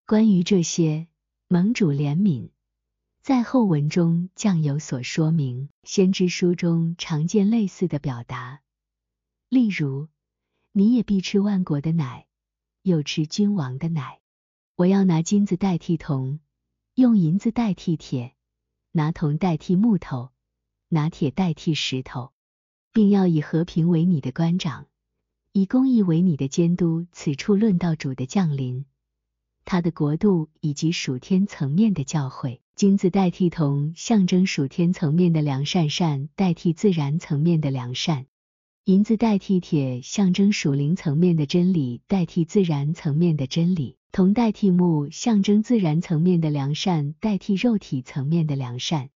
[SPEAKER 1] 关于这些，盟主怜悯在后文中将有所说明。先知书中常见类似的表达，例如：“你也必吃万国的奶，又吃君王的奶。”我要拿金子代替铜。用银子代替铁，拿铜代替木头，拿铁代替石头，并要以和平为你的官长，以公义为你的监督。此处论到主的降临，他的国度以及属天层面的教诲。金子代替铜，象征属天层面的良善；善代替自然层面的良善；银子代替铁，象征属灵层面的真理，代替自然层面的真理。铜代替木，象征自然层面的良善，代替肉体层面的良善；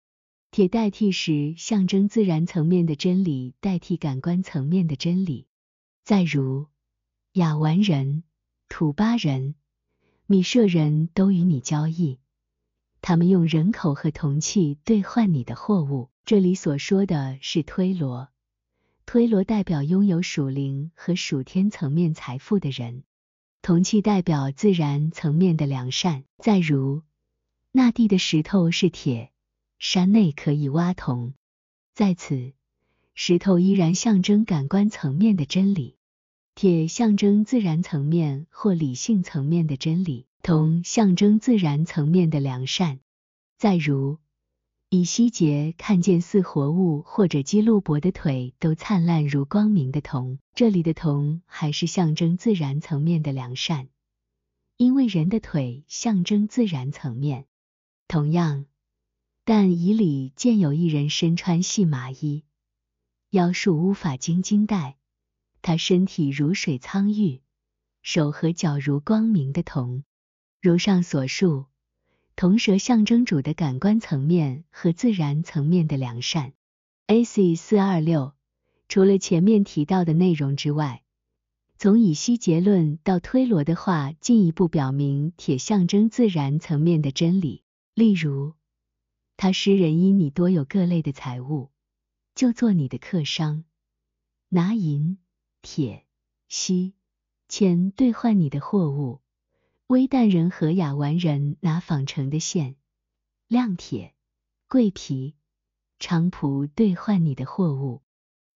[SPEAKER 1] 铁代替石，象征自然层面的真理，代替感官层面的真理。再如，雅完人、土巴人、米舍人都与你交易，他们用人口和铜器兑换你的货物。这里所说的是推罗，推罗代表拥有属灵和属天层面财富的人。铜器代表自然层面的良善。再如，那地的石头是铁，山内可以挖铜。在此，石头依然象征感官层面的真理。铁象征自然层面或理性层面的真理，铜象征自然层面的良善。再如，以西结看见似活物或者基路伯的腿都灿烂如光明的铜，这里的铜还是象征自然层面的良善，因为人的腿象征自然层面。同样，但以里见有一人身穿细麻衣，腰束乌发金金带，他身体如水苍玉，手和脚如光明的铜。如上所述。铜蛇象征主的感官层面和自然层面的良善。A.C. 四二六，除了前面提到的内容之外，从以西结论到推罗的话，进一步表明铁象征自然层面的真理。例如，他诗人因你多有各类的财物，就做你的客商，拿银、铁、锡、铅兑换你的货物。微淡人和雅完人拿纺成的线、亮铁、桂皮、长蒲兑换你的货物。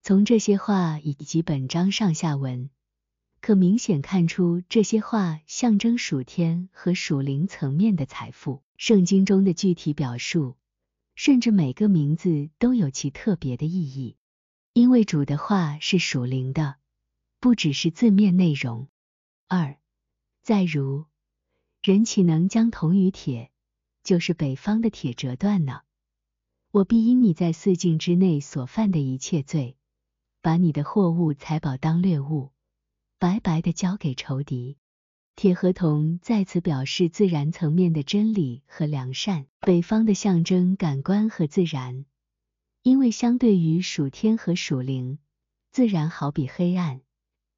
[SPEAKER 1] 从这些话以及本章上下文，可明显看出这些话象征属天和属灵层面的财富。圣经中的具体表述，甚至每个名字都有其特别的意义，因为主的话是属灵的，不只是字面内容。二，再如。人岂能将铜与铁，就是北方的铁折断呢？我必因你在四境之内所犯的一切罪，把你的货物财宝当掠物，白白的交给仇敌。铁和铜在此表示自然层面的真理和良善，北方的象征感官和自然，因为相对于属天和属灵，自然好比黑暗，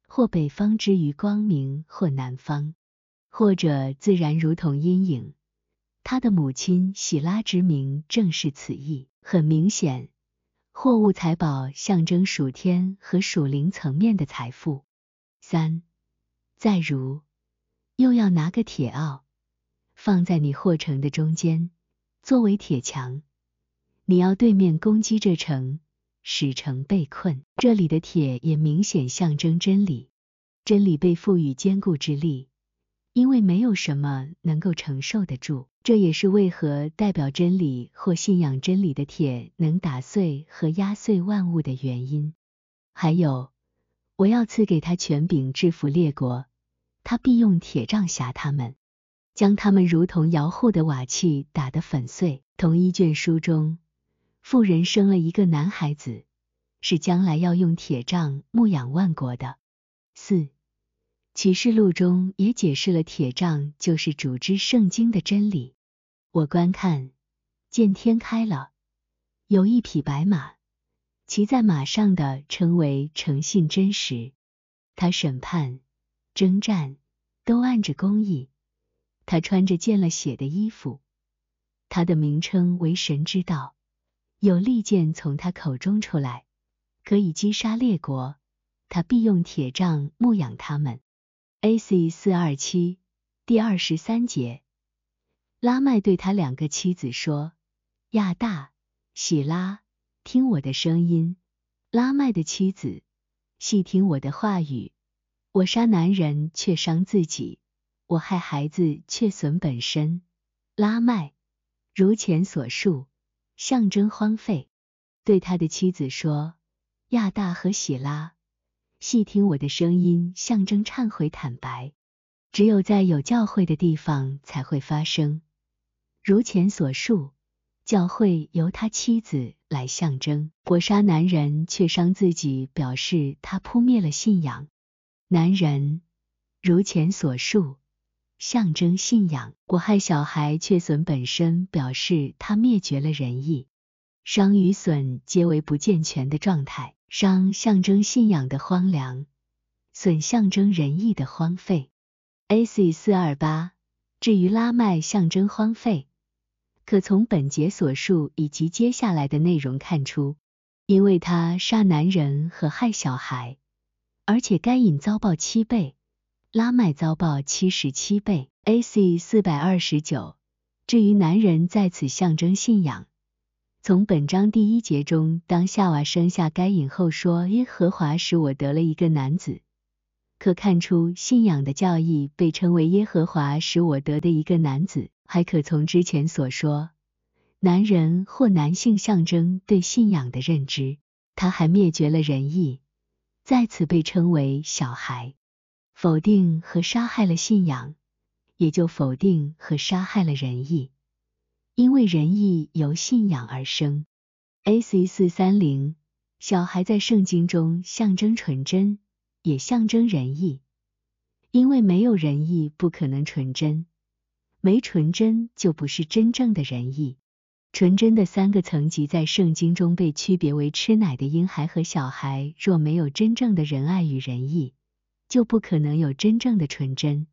[SPEAKER 1] 或北方之于光明，或南方。或者自然如同阴影，他的母亲喜拉之名正是此意。很明显，货物财宝象征属天和属灵层面的财富。三，再如，又要拿个铁鏊，放在你货城的中间，作为铁墙，你要对面攻击这城，使城被困。这里的铁也明显象征真理，真理被赋予坚固之力。因为没有什么能够承受得住，这也是为何代表真理或信仰真理的铁能打碎和压碎万物的原因。还有，我要赐给他权柄制服列国，他必用铁杖辖他们，将他们如同摇户的瓦器打得粉碎。同一卷书中，妇人生了一个男孩子，是将来要用铁杖牧养万国的。四。启示录中也解释了铁杖就是主之圣经的真理。我观看，见天开了，有一匹白马，骑在马上的称为诚信真实。他审判、征战都按着公义。他穿着见了血的衣服，他的名称为神之道。有利剑从他口中出来，可以击杀列国。他必用铁杖牧养他们。A.C. 四二七第二十三节，拉麦对他两个妻子说：“亚大、喜拉，听我的声音。拉麦的妻子，细听我的话语。我杀男人却伤自己，我害孩子却损本身。拉麦如前所述，象征荒废。对他的妻子说：亚大和喜拉。”细听我的声音，象征忏悔坦白，只有在有教会的地方才会发生。如前所述，教会由他妻子来象征。我杀男人却伤自己，表示他扑灭了信仰。男人如前所述，象征信仰。我害小孩却损本身，表示他灭绝了仁义。伤与损皆为不健全的状态。伤象征信仰的荒凉，损象征仁义的荒废。A.C. 四二八。至于拉麦象征荒废，可从本节所述以及接下来的内容看出，因为他杀男人和害小孩，而且该隐遭报七倍，拉麦遭报七十七倍。A.C. 四百二十九。至于男人在此象征信仰。从本章第一节中，当夏娃生下该隐后说：“耶和华使我得了一个男子。”可看出信仰的教义被称为耶和华使我得的一个男子，还可从之前所说，男人或男性象征对信仰的认知。他还灭绝了仁义，再次被称为小孩，否定和杀害了信仰，也就否定和杀害了仁义，因为仁义由信仰而生。A.C. 四三零，小孩在圣经中象征纯真。也象征仁义，因为没有仁义不可能纯真，没纯真就不是真正的仁义。纯真的三个层级在圣经中被区别为吃奶的婴孩和小孩。若没有真正的仁爱与仁义，就不可能有真正的纯真。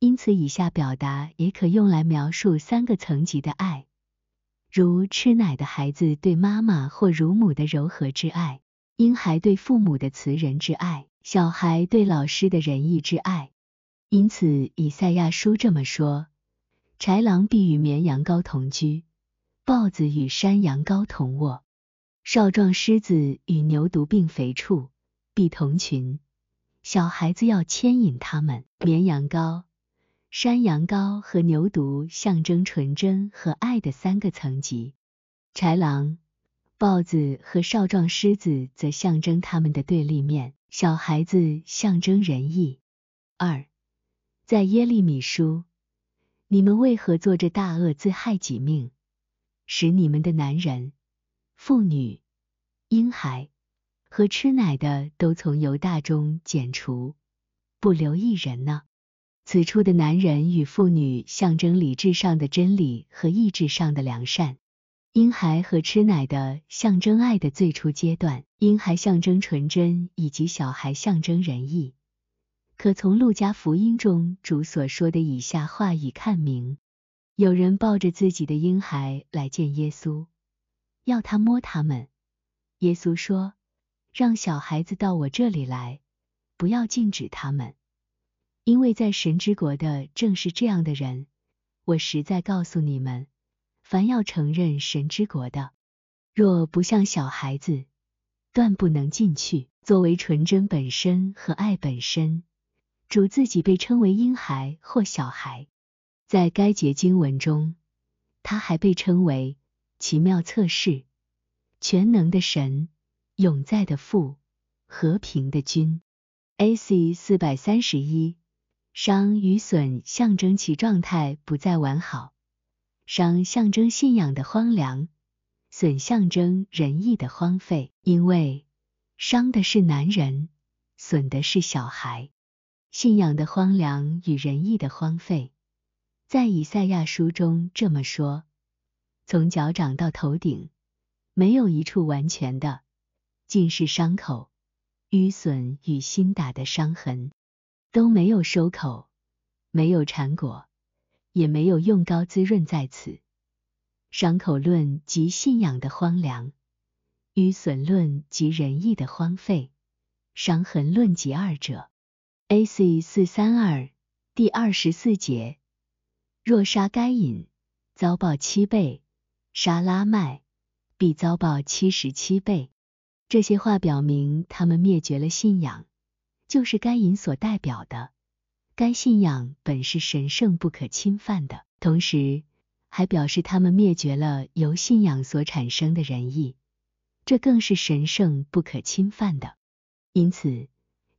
[SPEAKER 1] 因此，以下表达也可用来描述三个层级的爱，如吃奶的孩子对妈妈或乳母的柔和之爱，婴孩对父母的慈仁之爱。小孩对老师的仁义之爱，因此以赛亚书这么说：豺狼必与绵羊羔同居，豹子与山羊羔同卧，少壮狮子与牛犊并肥畜必同群。小孩子要牵引他们。绵羊羔、山羊羔和牛犊象征纯真和爱的三个层级，豺狼、豹子和少壮狮子则象征他们的对立面。小孩子象征仁义。二，在耶利米书，你们为何做着大恶，自害己命，使你们的男人、妇女、婴孩和吃奶的都从犹大中剪除，不留一人呢？此处的男人与妇女象征理智上的真理和意志上的良善。婴孩和吃奶的象征爱的最初阶段，婴孩象征纯真，以及小孩象征仁义。可从路加福音中主所说的以下话语看明：有人抱着自己的婴孩来见耶稣，要他摸他们。耶稣说：“让小孩子到我这里来，不要禁止他们，因为在神之国的正是这样的人。我实在告诉你们。”凡要承认神之国的，若不像小孩子，断不能进去。作为纯真本身和爱本身，主自己被称为婴孩或小孩。在该节经文中，他还被称为奇妙测试、全能的神、永在的父、和平的君。A.C. 四百三十一，伤与损象征其状态不再完好。伤象征信仰的荒凉，损象征仁义的荒废。因为伤的是男人，损的是小孩。信仰的荒凉与仁义的荒废，在以赛亚书中这么说：从脚掌到头顶，没有一处完全的，尽是伤口、淤损与新打的伤痕，都没有收口，没有缠果。也没有用膏滋润在此。伤口论及信仰的荒凉，淤损论及仁义的荒废，伤痕论及二者。A.C. 四三二第二十四节：若杀该隐，遭报七倍；杀拉麦，必遭报七十七倍。这些话表明，他们灭绝了信仰，就是该隐所代表的。该信仰本是神圣不可侵犯的，同时还表示他们灭绝了由信仰所产生的仁义，这更是神圣不可侵犯的。因此，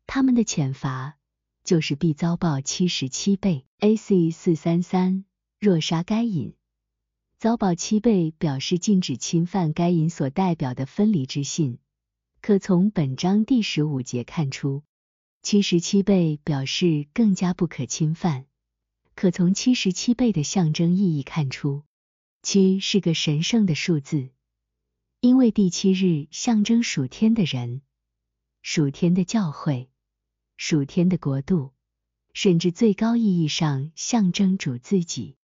[SPEAKER 1] 他们的惩罚就是必遭报七十七倍。A.C. 四三三，若杀该隐，遭报七倍，表示禁止侵犯该隐所代表的分离之信，可从本章第十五节看出。七十七倍表示更加不可侵犯，可从七十七倍的象征意义看出，七是个神圣的数字，因为第七日象征属天的人、属天的教会、属天的国度，甚至最高意义上象征主自己。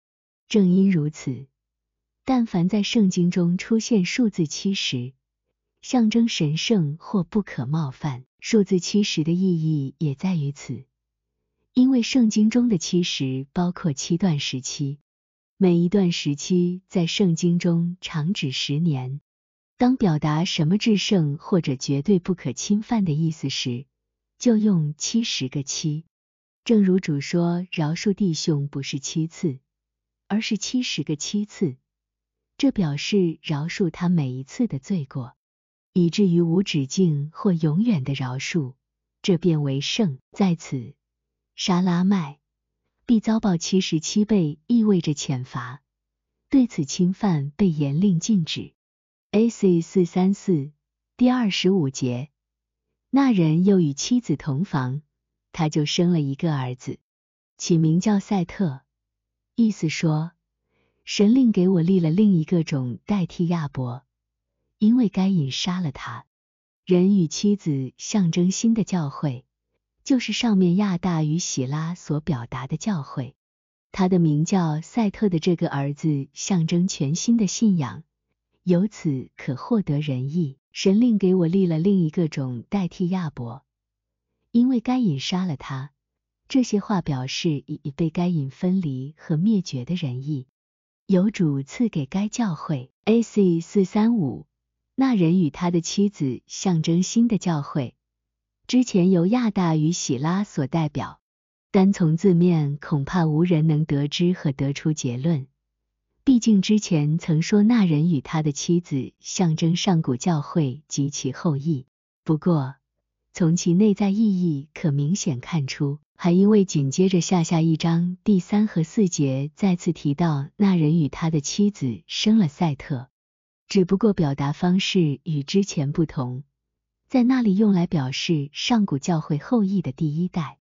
[SPEAKER 1] 正因如此，但凡在圣经中出现数字七时，象征神圣或不可冒犯。数字七十的意义也在于此，因为圣经中的七十包括七段时期，每一段时期在圣经中长指十年。当表达什么至圣或者绝对不可侵犯的意思时，就用七十个七。正如主说，饶恕弟兄不是七次，而是七十个七次，这表示饶恕他每一次的罪过，以至于无止境或永远的饶恕，这便为圣。在此，沙拉麦必遭报七十七倍，意味着遣罚。对此侵犯被严令禁止。A.C. 四三四第二十五节，那人又与妻子同房，他就生了一个儿子，起名叫赛特。意思说，神令给我立了另一个种代替亚伯，因为该隐杀了他。人与妻子象征新的教会，就是上面亚大与喜拉所表达的教会。他的名叫赛特的这个儿子，象征全新的信仰，由此可获得仁义。神令给我立了另一个种代替亚伯，因为该隐杀了他。这些话表示已被该隐分离和灭绝的仁义，有主赐给该教会。A.C. 四三五，那人与他的妻子象征新的教会，之前由亚大与喜拉所代表。单从字面，恐怕无人能得知和得出结论。毕竟之前曾说那人与他的妻子象征上古教会及其后裔。不过，从其内在意义可明显看出，还因为紧接着下下一章第三和四节再次提到那人与他的妻子生了赛特，只不过表达方式与之前不同，在那里用来表示上古教会后裔的第一代。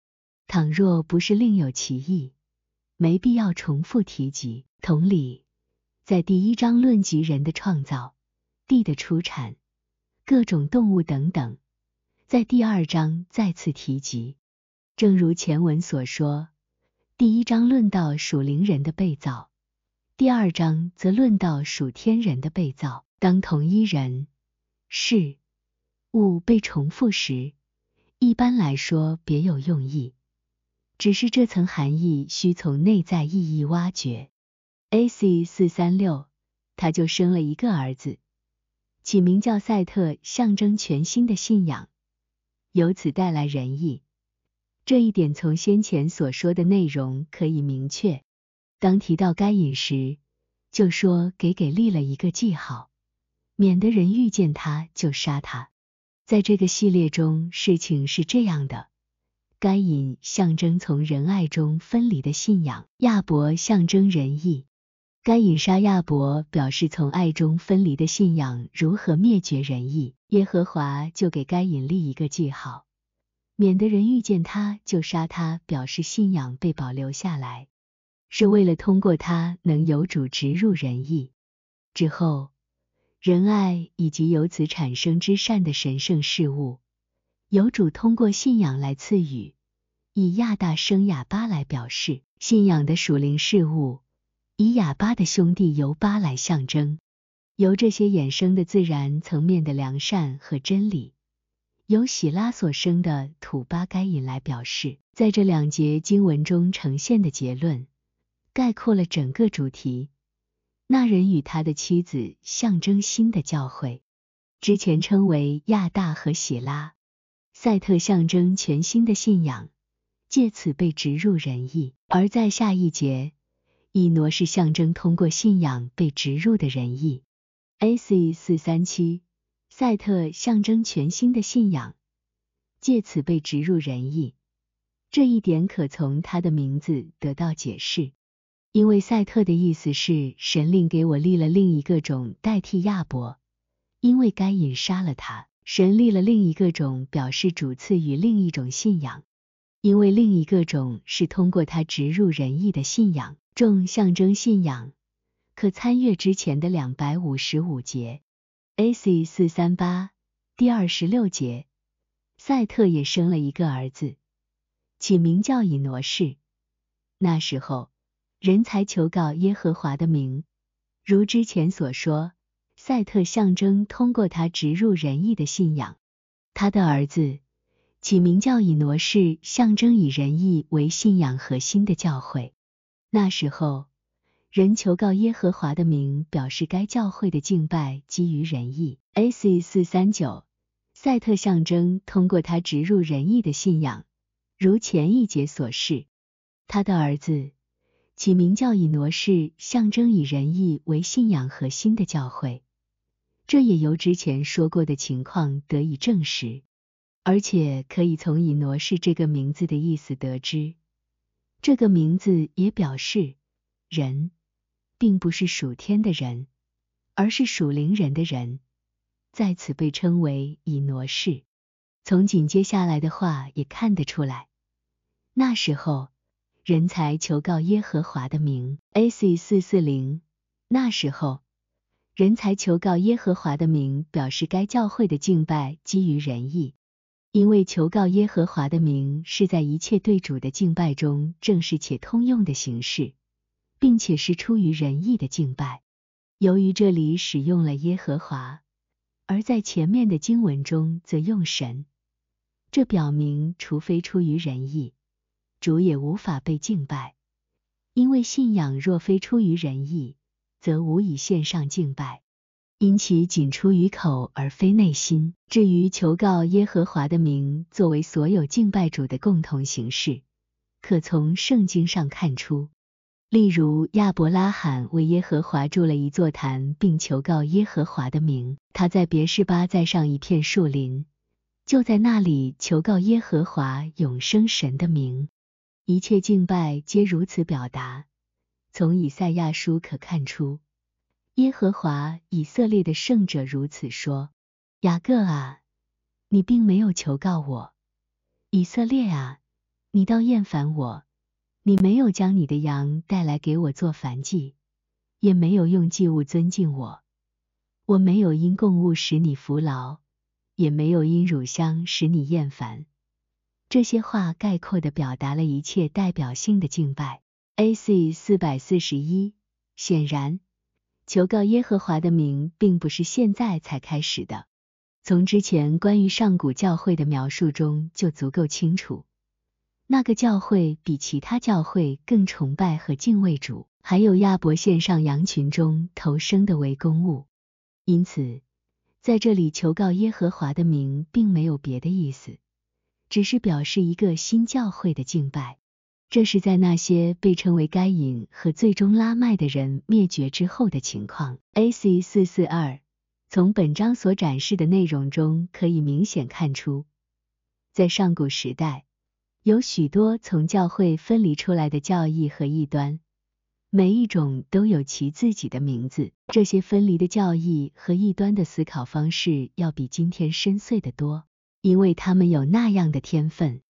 [SPEAKER 1] 倘若不是另有其意，没必要重复提及。同理，在第一章论及人的创造、地的出产、各种动物等等，在第二章再次提及。正如前文所说，第一章论到属灵人的被造，第二章则论到属天人的被造。当同一人、事、物被重复时，一般来说别有用意。只是这层含义需从内在意义挖掘。A.C. 四三六，他就生了一个儿子，起名叫赛特，象征全新的信仰，由此带来仁义。这一点从先前所说的内容可以明确。当提到该隐时，就说给给立了一个记号，免得人遇见他就杀他。在这个系列中，事情是这样的。该隐象征从仁爱中分离的信仰，亚伯象征仁义。该隐杀亚伯，表示从爱中分离的信仰如何灭绝仁义。耶和华就给该隐立一个记号，免得人遇见他就杀他，表示信仰被保留下来，是为了通过它能有主植入仁义之后，仁爱以及由此产生之善的神圣事物。有主通过信仰来赐予，以亚大生亚巴来表示信仰的属灵事物，以亚巴的兄弟尤巴来象征，由这些衍生的自然层面的良善和真理，由喜拉所生的土巴该隐来表示。在这两节经文中呈现的结论，概括了整个主题。那人与他的妻子象征新的教会，之前称为亚大和喜拉。赛特象征全新的信仰，借此被植入仁义；而在下一节，以挪是象征通过信仰被植入的仁义。A.C. 四三七，赛特象征全新的信仰，借此被植入仁义。这一点可从他的名字得到解释，因为赛特的意思是神令给我立了另一个种代替亚伯，因为该隐杀了他。神立了另一个种，表示主赐予另一种信仰，因为另一个种是通过他植入仁义的信仰。众象征信仰，可参阅之前的两百五十五节。A.C. 四三八第二十六节，赛特也生了一个儿子，起名叫以挪士。那时候，人才求告耶和华的名，如之前所说。赛特象征通过他植入仁义的信仰，他的儿子起名叫以挪士，象征以仁义为信仰核心的教会。那时候，人求告耶和华的名，表示该教会的敬拜基于仁义。A.C. 四三九，赛特象征通过他植入仁义的信仰，如前一节所示，他的儿子起名叫以挪士，象征以仁义为信仰核心的教会。这也由之前说过的情况得以证实，而且可以从以挪士这个名字的意思得知，这个名字也表示人。并不是属天的人，而是属灵人的人，在此被称为以挪士。从紧接下来的话也看得出来，那时候人才求告耶和华的名。A.C. 四四零，那时候人才求告耶和华的名，表示该教会的敬拜基于仁义，因为求告耶和华的名是在一切对主的敬拜中正式且通用的形式。并且是出于仁义的敬拜。由于这里使用了耶和华，而在前面的经文中则用神，这表明除非出于仁义，主也无法被敬拜。因为信仰若非出于仁义，则无以献上敬拜，因其仅出于口而非内心。至于求告耶和华的名作为所有敬拜主的共同形式，可从圣经上看出。例如，亚伯拉罕为耶和华筑了一座坛，并求告耶和华的名。他在别是巴再上一片树林，就在那里求告耶和华永生神的名。一切敬拜皆如此表达。从以赛亚书可看出，耶和华以色列的圣者如此说：“雅各啊，你并没有求告我；以色列啊，你倒厌烦我。”你没有将你的羊带来给我做燔祭，也没有用祭物尊敬我。我没有因供物使你服劳，也没有因乳香使你厌烦。这些话概括的表达了一切代表性的敬拜。A.C. 四百四十一。显然，求告耶和华的名并不是现在才开始的，从之前关于上古教会的描述中就足够清楚。那个教会比其他教会更崇拜和敬畏主，还有亚伯献上羊群中头生的为公物。因此，在这里求告耶和华的名，并没有别的意思，只是表示一个新教会的敬拜。这是在那些被称为该隐和最终拉麦的人灭绝之后的情况。A.C. 四四二，从本章所展示的内容中，可以明显看出，在上古时代。有许多从教会分离出来的教义和异端，每一种都有其自己的名字。这些分离的教义和异端的思考方式要比今天深邃得多，因为他们有那样的天分。